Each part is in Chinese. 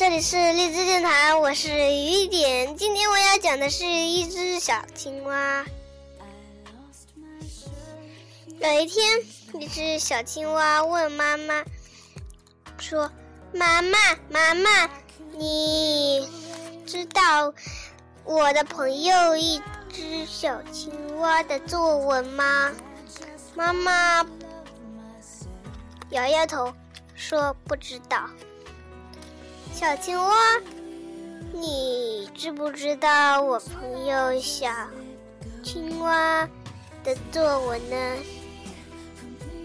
这里是荔枝电台，我是雨点。今天我要讲的是一只小青蛙。有一天，一只小青蛙问妈妈说：“妈妈，妈妈，你知道我的朋友一只小青蛙的作文吗？”妈妈摇摇头说：“不知道。”小青蛙，你知不知道我朋友小青蛙的作文呢？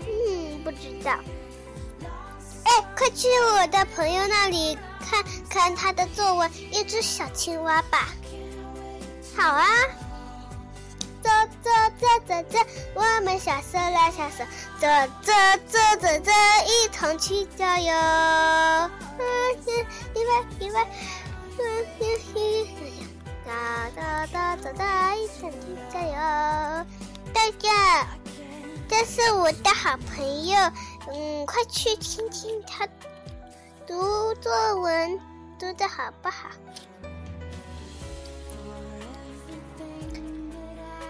嗯，不知道。哎，快去我的朋友那里看看他的作文《一只小青蛙》吧。好啊，走走走走走，我们小手拉小手，走走走走走，一同去郊游。一位一位，嗯嗯嗯，哒哒哒哒哒，一起去加油！大家，这是我的好朋友，嗯，快去听听他读作文读的好不好？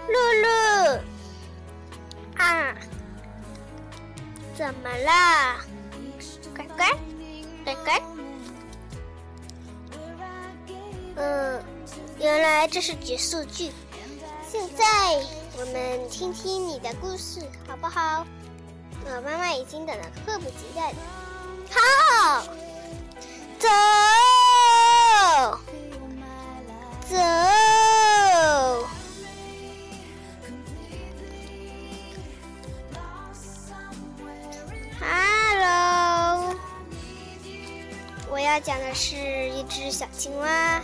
露露，啊，怎么了？乖乖，乖乖。嗯，原来这是结束句。现在我们听听你的故事，好不好？我妈妈已经等得迫不及待了。好，走，走。Hello，我要讲的是一只小青蛙。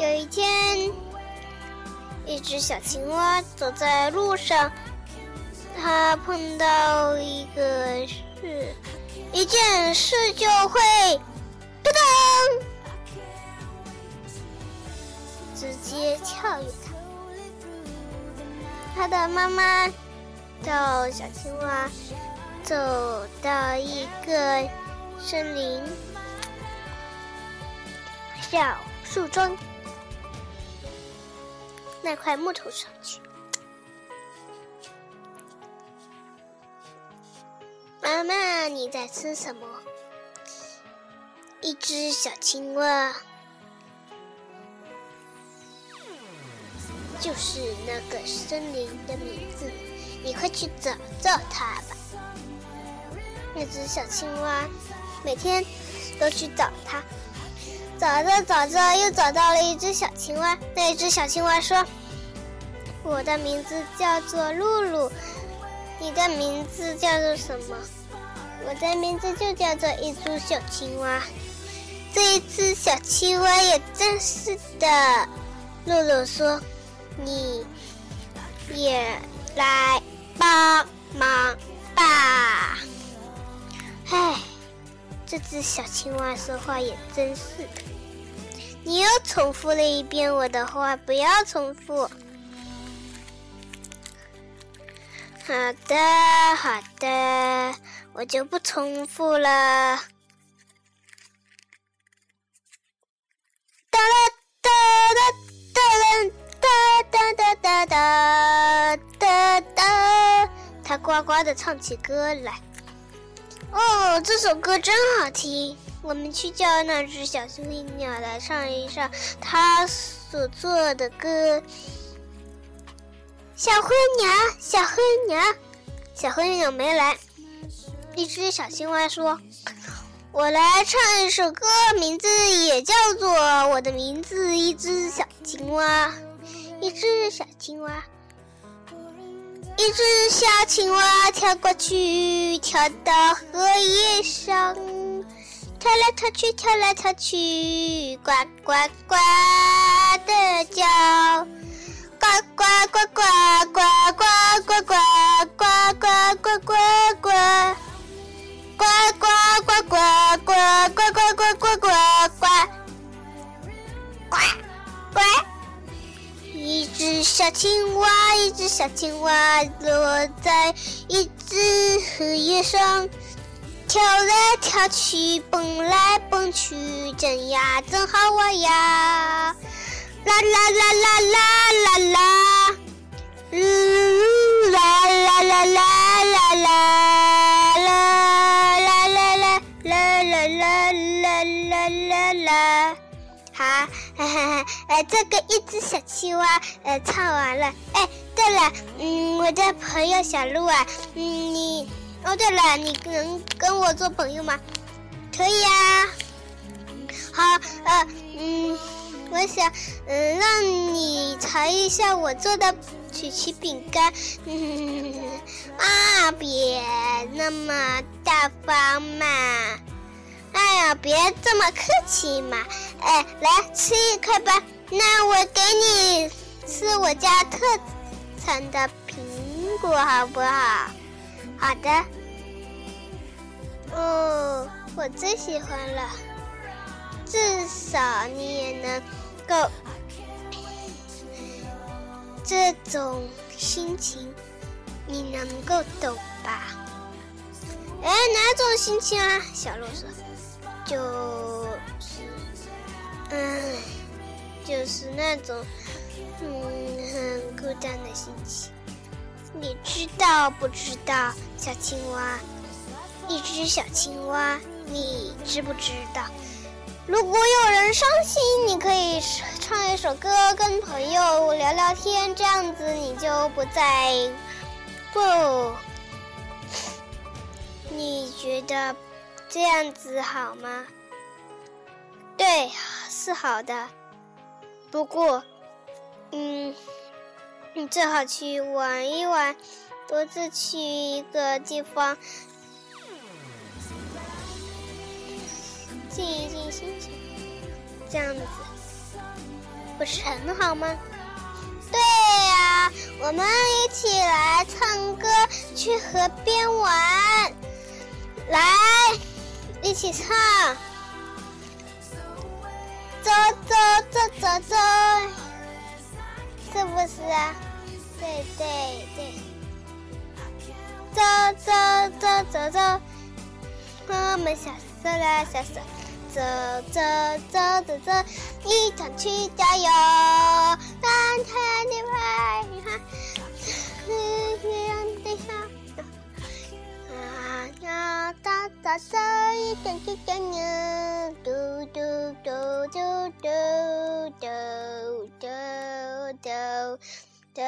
有一天，一只小青蛙走在路上，它碰到一个事，一件事就会扑通，直接跳跃它。它的妈妈叫小青蛙走到一个森林。”小树桩那块木头上去。妈妈，你在吃什么？一只小青蛙，就是那个森林的名字。你快去找找它吧。那只小青蛙每天都去找它。找着找着，又找到了一只小青蛙。那只小青蛙说：“我的名字叫做露露，你的名字叫做什么？”我的名字就叫做一只小青蛙。这一只小青蛙也真是的。露露说：“你也来帮忙吧。”唉。这只小青蛙说话也真是的，你又重复了一遍我的话，不要重复。好的，好的，我就不重复了。哒啦哒哒哒哒哒哒哒哒哒，它呱呱的唱起歌来。哦，这首歌真好听！我们去叫那只小灰鸟来唱一唱它所做的歌。小灰鸟，小灰鸟，小灰鸟没来。一只小青蛙说：“我来唱一首歌，名字也叫做我的名字。”一只小青蛙，一只小青蛙。一只小青蛙跳过去，跳到荷叶上，跳来跳去，跳来跳去，呱呱呱的叫，呱呱呱呱呱呱呱呱呱呱呱呱呱，呱呱呱呱呱呱呱呱呱呱呱，呱呱。小青蛙，一只小青蛙落在一只荷叶上，跳来跳去，蹦来蹦去，真呀真好玩呀！啦啦啦啦啦啦啦，嗯啦啦啦啦啦啦啦啦啦啦啦啦啦啦啦，好，哈哈哈，呃，这个一只小青蛙，呃，唱完了。哎，对了，嗯，我的朋友小鹿啊，嗯，你，哦，对了，你能跟我做朋友吗？可以啊。好，呃，嗯。我想，嗯，让你尝一下我做的曲奇饼干。嗯 啊，别那么大方嘛！哎呀，别这么客气嘛！哎，来吃一块吧。那我给你吃我家特产的苹果，好不好？好的。哦，我最喜欢了。至少你也能。够，这种心情你能够懂吧？哎，哪种心情啊？小鹿说：“就是，嗯，就是那种，嗯，很孤单的心情。你知道不知道，小青蛙？一只小青蛙，你知不知道？”如果有人伤心，你可以唱一首歌，跟朋友聊聊天，这样子你就不再不。你觉得这样子好吗？对，是好的。不过，嗯，你最好去玩一玩，独自去一个地方。静一静心情，这样子不是很好吗？对呀，我们一起来唱歌，去河边玩，来一起唱，走走走走走，是不是啊？对对对，走走走走走，我们小手拉小手。走走走走走，一同去加油！看太阳的白云，太阳的下，啊呀哒哒哒，一同去加油！嘟嘟嘟嘟嘟嘟嘟嘟嘟。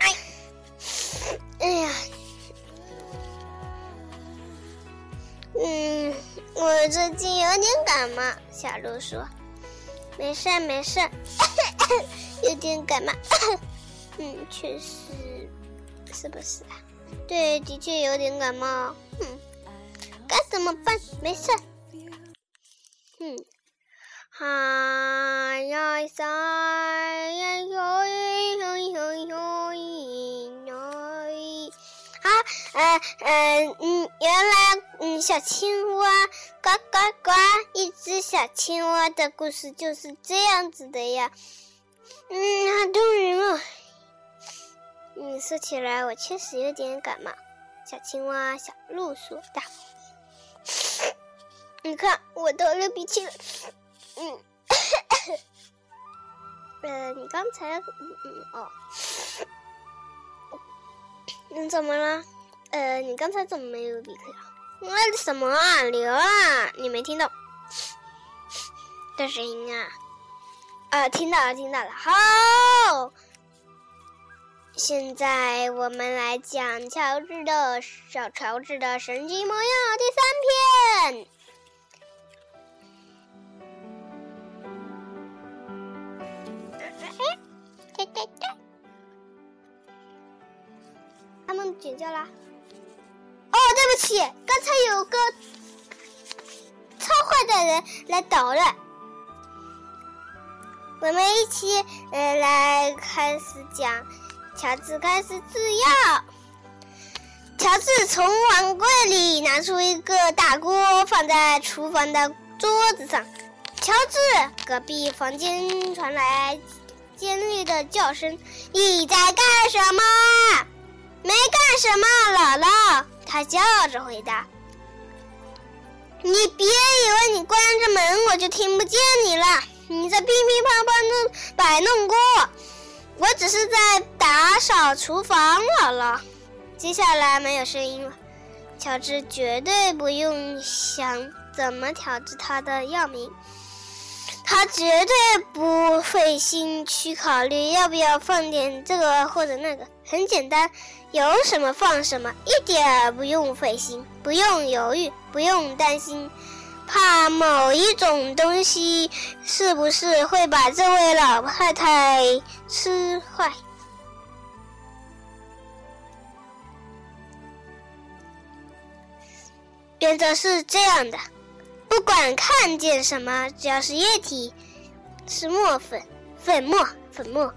哎，哎呀！嗯，我最近有点感冒。小鹿说：“没事没事，有点感冒。嗯，确实，是不是啊？对，的确有点感冒。嗯，该怎么办？没事。嗯，嗨呀塞呀哟哟哟哟哟，嗯嗯嗯，原来。”嗯，小青蛙呱呱呱，一只小青蛙的故事就是这样子的呀。嗯，好动人哦。嗯，说起来我确实有点感冒。小青蛙小鹿说道：“你看，我都流鼻涕了。”嗯，呃，你刚才嗯嗯哦，你怎么了？呃，你刚才怎么没有鼻涕啊？那什么啊，流啊！你没听到的声音啊？啊，听到了，听到了。好，现在我们来讲乔治的小乔治的神奇模样第三篇。他们尖叫了！对不起，刚才有个超坏的人来捣乱。我们一起呃来开始讲，乔治开始制药。乔治从碗柜里拿出一个大锅，放在厨房的桌子上。乔治，隔壁房间传来尖利的叫声：“你在干什么？”“没干什么，姥姥。”他笑着回答。“你别以为你关着门我就听不见你了，你在乒乒乓乓的摆弄锅，我只是在打扫厨房。”姥姥，接下来没有声音了。乔治绝对不用想怎么调制他的药名。他绝对不费心去考虑要不要放点这个或者那个，很简单，有什么放什么，一点不用费心，不用犹豫，不用担心，怕某一种东西是不是会把这位老太太吃坏。原则是这样的。不管看见什么，只要是液体，是墨粉、粉末、粉末，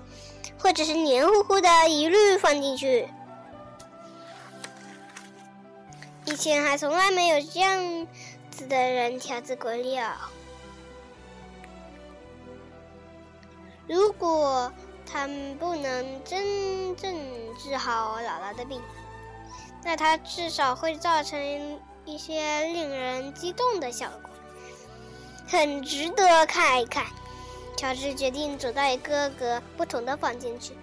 或者是黏糊糊的，一律放进去。以前还从来没有这样子的人调制过料。如果他们不能真正治好姥姥的病，那他至少会造成。一些令人激动的效果，很值得看一看。乔治决定走到一个个不同的房间去，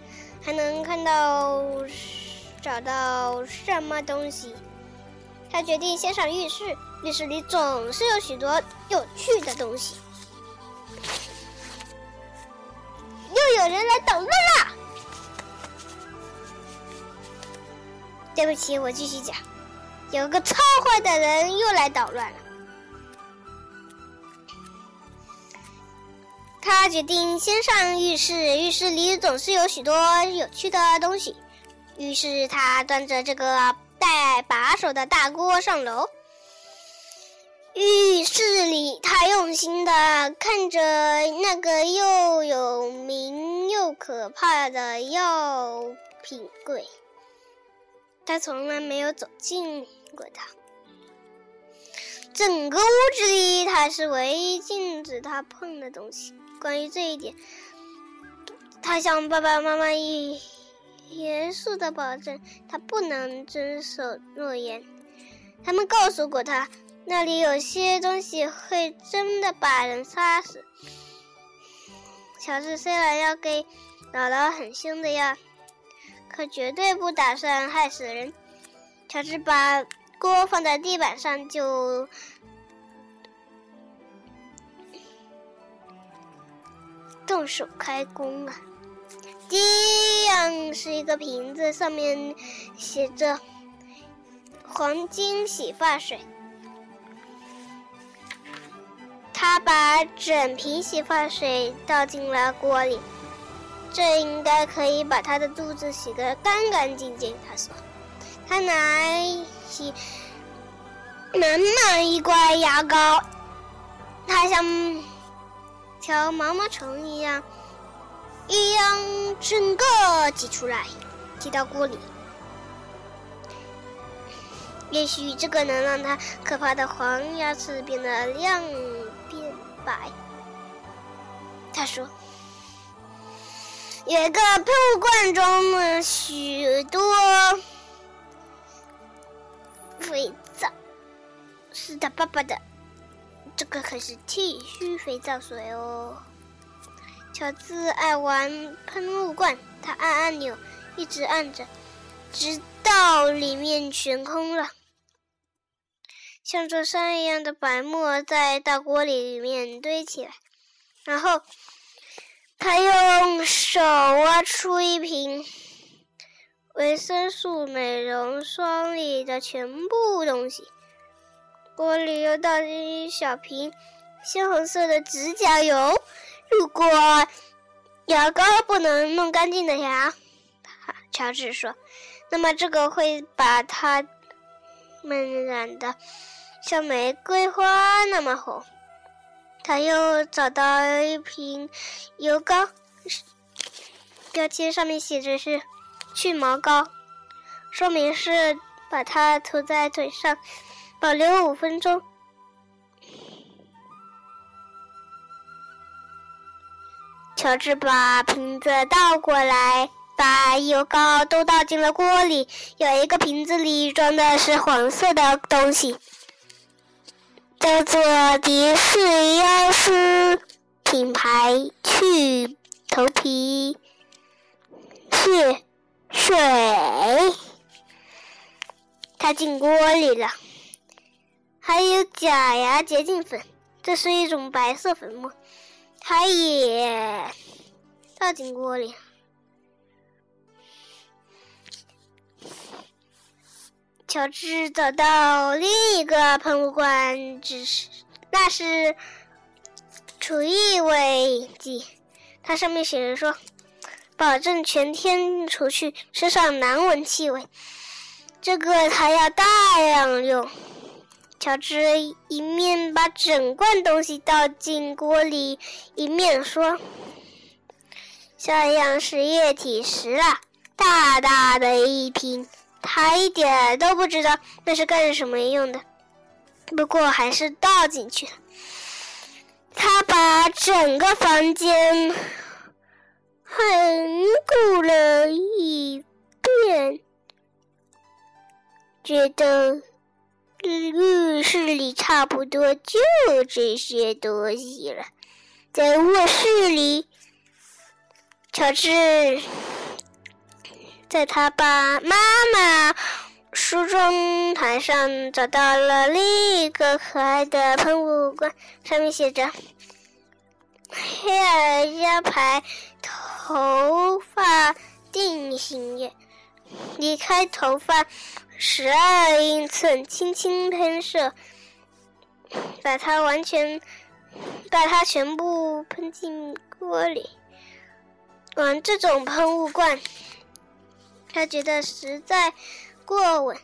还能看到找到什么东西。他决定先上浴室，浴室里总是有许多有趣的东西。又有人来捣乱了！对不起，我继续讲。有个超坏的人又来捣乱了。他决定先上浴室，浴室里总是有许多有趣的东西。于是他端着这个带把手的大锅上楼。浴室里，他用心的看着那个又有名又可怕的药品柜。他从来没有走进。过他，整个屋子里，他是唯一禁止他碰的东西。关于这一点，他向爸爸妈妈一严肃的保证，他不能遵守诺言。他们告诉过他，那里有些东西会真的把人杀死。乔治虽然要给姥姥很凶的药，可绝对不打算害死人。乔治把。锅放在地板上，就动手开工了。第一像是一个瓶子，上面写着“黄金洗发水”。他把整瓶洗发水倒进了锅里，这应该可以把他的肚子洗得干干净净。他说：“他拿。”起满满一罐牙膏，它像条毛毛虫一样，一样整个挤出来，挤到锅里。也许这个能让他可怕的黄牙齿变得亮变白。他说：“有一个喷雾罐装了许多。”肥皂，是他爸爸的。这个可是剃须肥皂水哦。乔治爱玩喷雾罐，他按按钮，一直按着，直到里面全空了。像座山一样的白沫在大锅里面堆起来，然后他用手挖出一瓶。维生素美容霜里的全部东西，锅里又倒进一小瓶鲜红色的指甲油。如果牙膏不能弄干净的牙，乔治说，那么这个会把它们染的像玫瑰花那么红。他又找到一瓶油膏，标签上面写着是。去毛膏，说明是把它涂在腿上，保留五分钟。乔治把瓶子倒过来，把油膏都倒进了锅里。有一个瓶子里装的是黄色的东西，叫做迪士亚斯品牌去头皮屑水。它进锅里了。还有假牙洁净粉，这是一种白色粉末，它也倒进锅里。乔治找到另一个喷雾罐，只是那是除异味剂，它上面写着说：“保证全天除去身上难闻气味。”这个他要大量用。乔治一面把整罐东西倒进锅里，一面说：“像样是液体石了，大大的一瓶。他一点都不知道那是干什么用的，不过还是倒进去了。他把整个房间很鼓了一遍，觉得。”浴室里差不多就这些东西了。在卧室里，乔治在他爸妈妈梳妆台上找到了另一个可爱的喷雾罐，上面写着“黑尔加牌头发定型液”，离开头发。十二英寸，轻轻喷射，把它完全，把它全部喷进锅里。玩这种喷雾罐，他觉得实在过稳。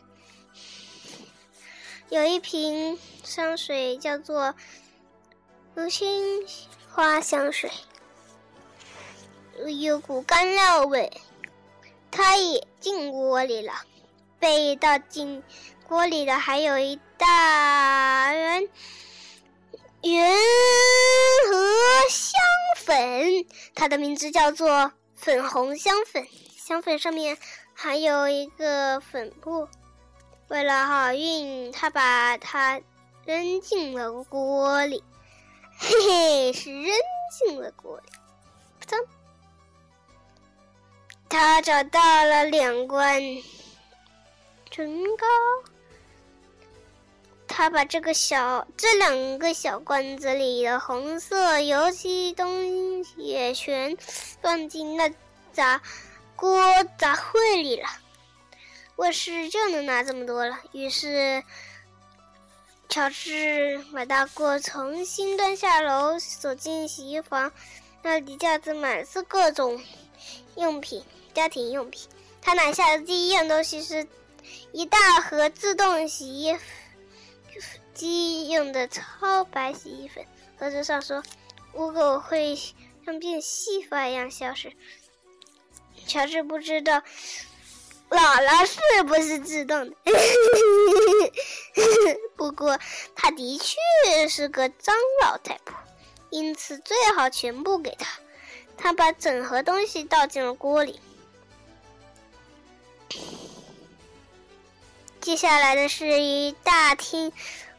有一瓶香水叫做如青花香水，有股干料味，它也进锅里了。被倒进锅里的还有一大圆圆和香粉，它的名字叫做粉红香粉。香粉上面还有一个粉布。为了好运，他把它扔进了锅里。嘿嘿，是扔进了锅里。扑通！他找到了两罐。唇膏，他把这个小这两个小罐子里的红色油漆东西也全放进那杂锅杂烩里了。卧室就能拿这么多了。于是，乔治把大锅重新端下楼，走进洗衣房，那里架子满是各种用品，家庭用品。他拿下的第一样东西是。一大盒自动洗衣机用的超白洗衣粉，盒子上说污垢会像变细发一样消失。乔治不知道姥姥是不是自动的，不过她的确是个脏老太婆，因此最好全部给她。他把整盒东西倒进了锅里。接下来的是一大厅，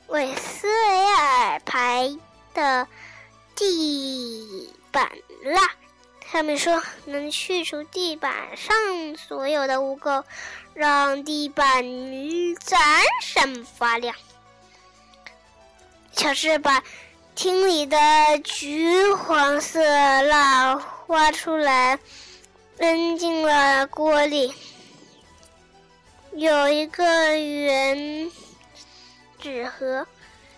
韦斯维尔牌的地板蜡，他们说能去除地板上所有的污垢，让地板闪闪发亮。乔治把厅里的橘黄色蜡挖出来，扔进了锅里。有一个圆纸盒，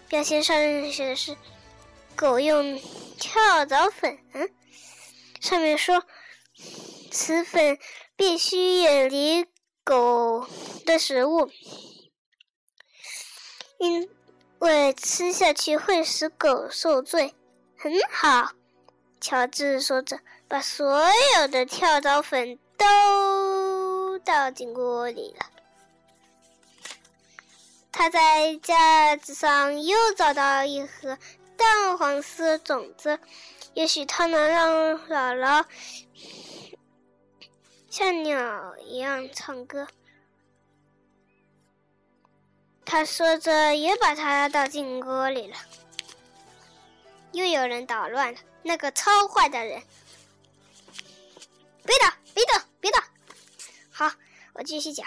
标签上写的是“狗用跳蚤粉”，上面说此粉必须远离狗的食物，因为吃下去会使狗受罪。很好，乔治说着，把所有的跳蚤粉都倒进锅里了。他在架子上又找到一盒淡黄色种子，也许它能让姥姥像鸟一样唱歌。他说着，也把它倒进锅里了。又有人捣乱了，那个超坏的人！别打，别打，别打！好，我继续讲。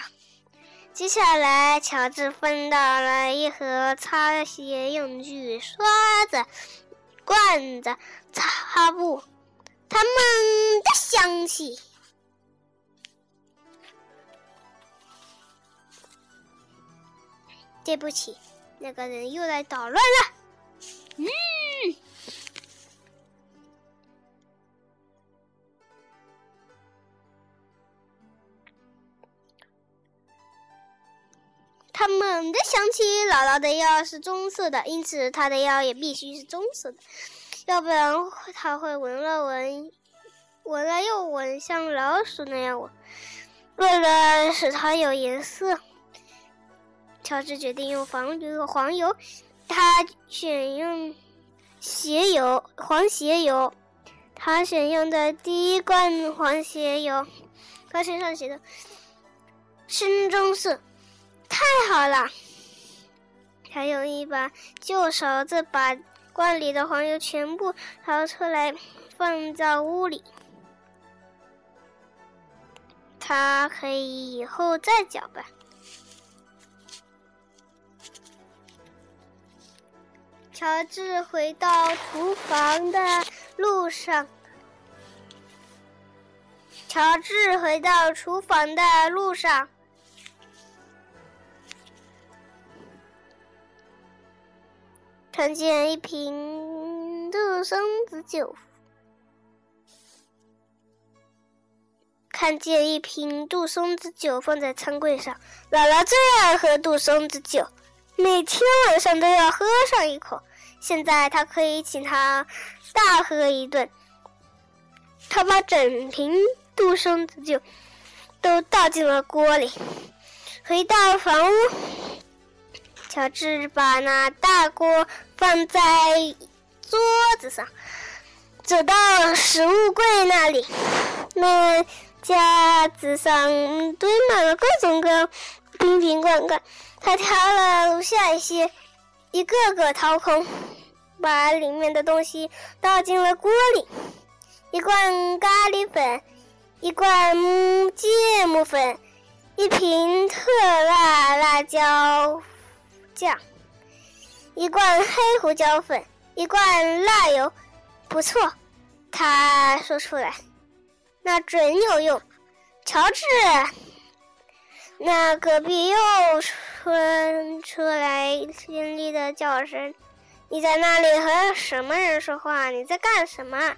接下来，乔治分到了一盒擦鞋用具：刷子、罐子、擦布。它猛地响起。对不起，那个人又来捣乱了。嗯。他猛地想起，姥姥的药是棕色的，因此他的药也必须是棕色的，要不然他会闻了闻，闻了又闻，像老鼠那样闻。为了使它有颜色，乔治决定用黄油。黄油，他选用鞋油，黄鞋油。他选用的第一罐黄鞋油，他身上写的深棕色。太好了！他用一把旧勺子把罐里的黄油全部掏出来，放在屋里。他可以以后再搅拌。乔治回到厨房的路上。乔治回到厨房的路上。看见一瓶杜松子酒，看见一瓶杜松子酒放在餐柜上。姥姥最爱喝杜松子酒，每天晚上都要喝上一口。现在他可以请他大喝一顿。他把整瓶杜松子酒都倒进了锅里，回到房屋。乔治把那大锅放在桌子上，走到食物柜那里，那架子上堆满了各种各瓶瓶罐罐。他挑了下一些，一个个掏空，把里面的东西倒进了锅里：一罐咖喱粉，一罐芥末粉，一瓶特辣辣椒。酱，一罐黑胡椒粉，一罐辣油，不错。他说出来，那准有用。乔治，那隔壁又传出来尖利的叫声：“你在那里和什么人说话？你在干什么？”“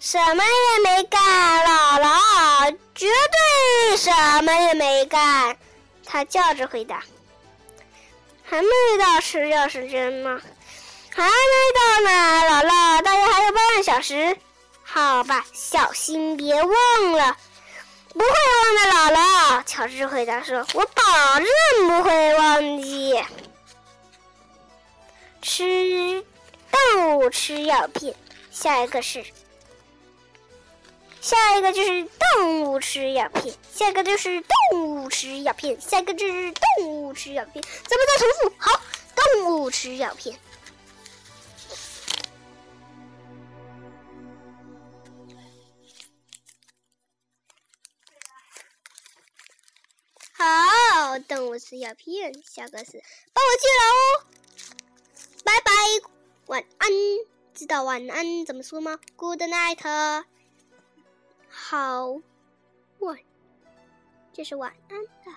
什么也没干，姥姥，绝对什么也没干。”他叫着回答。还没到吃药时间吗？还没到呢，姥姥，大约还有半小时。好吧，小心别忘了。不会忘的，姥姥。乔治回答说：“我保证不会忘记。”吃动物吃药片，下一个是。下一个就是动物吃药片，下一个就是动物吃药片，下一个就是动物吃药片。咱们再重复，好，动物吃药片。好，动物吃药片，下个是帮我记了哦。拜拜，晚安。知道晚安怎么说吗？Good night。好，晚，这是晚安的。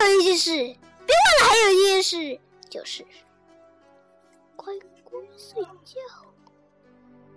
还有一件事，别忘了，还有一件事，就是乖乖睡觉。